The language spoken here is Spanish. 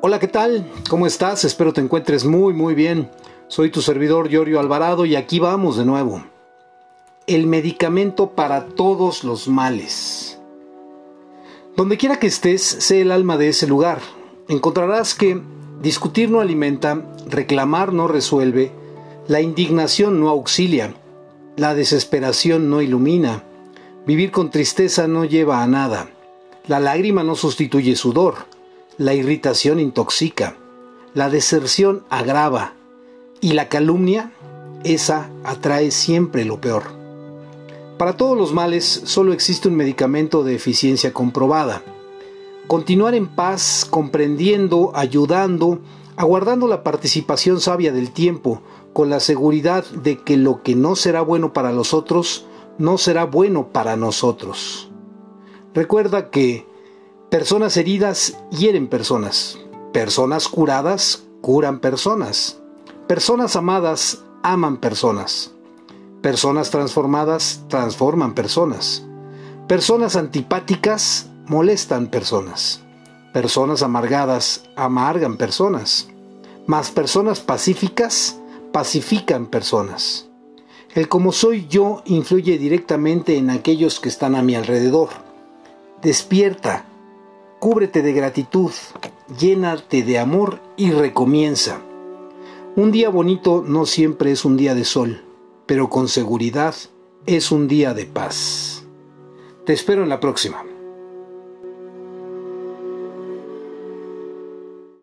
Hola, ¿qué tal? ¿Cómo estás? Espero te encuentres muy, muy bien. Soy tu servidor Giorgio Alvarado y aquí vamos de nuevo. El medicamento para todos los males. Donde quiera que estés, sé el alma de ese lugar. Encontrarás que discutir no alimenta, reclamar no resuelve, la indignación no auxilia, la desesperación no ilumina, vivir con tristeza no lleva a nada, la lágrima no sustituye sudor, la irritación intoxica, la deserción agrava y la calumnia, esa atrae siempre lo peor. Para todos los males solo existe un medicamento de eficiencia comprobada. Continuar en paz, comprendiendo, ayudando, aguardando la participación sabia del tiempo, con la seguridad de que lo que no será bueno para los otros, no será bueno para nosotros. Recuerda que Personas heridas hieren personas. Personas curadas curan personas. Personas amadas aman personas. Personas transformadas transforman personas. Personas antipáticas molestan personas. Personas amargadas amargan personas. Más personas pacíficas pacifican personas. El como soy yo influye directamente en aquellos que están a mi alrededor. Despierta, Cúbrete de gratitud, llénate de amor y recomienza. Un día bonito no siempre es un día de sol, pero con seguridad es un día de paz. Te espero en la próxima.